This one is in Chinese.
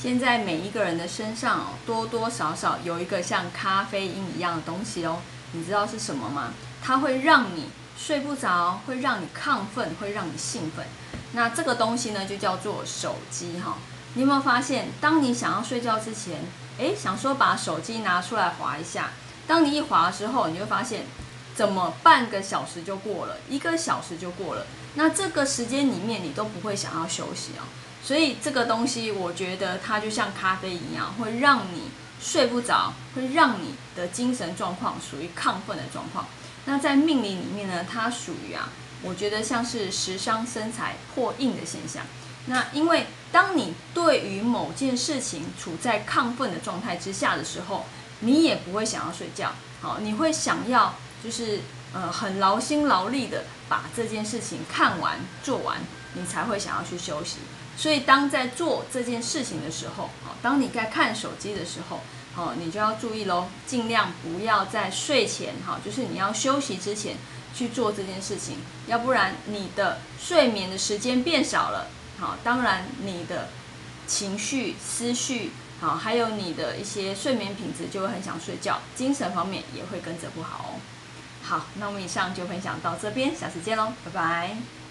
现在每一个人的身上哦，多多少少有一个像咖啡因一样的东西哦，你知道是什么吗？它会让你睡不着，会让你亢奋，会让你兴奋。那这个东西呢，就叫做手机哈。你有没有发现，当你想要睡觉之前，诶，想说把手机拿出来划一下，当你一划之后，你会发现，怎么半个小时就过了，一个小时就过了。那这个时间里面，你都不会想要休息哦。所以这个东西，我觉得它就像咖啡一样，会让你睡不着，会让你的精神状况属于亢奋的状况。那在命理里面呢，它属于啊，我觉得像是食伤生财破印的现象。那因为当你对于某件事情处在亢奋的状态之下的时候，你也不会想要睡觉，好，你会想要就是呃很劳心劳力的把这件事情看完做完，你才会想要去休息。所以当在做这件事情的时候，好，当你在看手机的时候，好，你就要注意喽，尽量不要在睡前，哈，就是你要休息之前去做这件事情，要不然你的睡眠的时间变少了，好，当然你的情绪、思绪，好，还有你的一些睡眠品质就会很想睡觉，精神方面也会跟着不好哦。好，那我们以上就分享到这边，下次见喽，拜拜。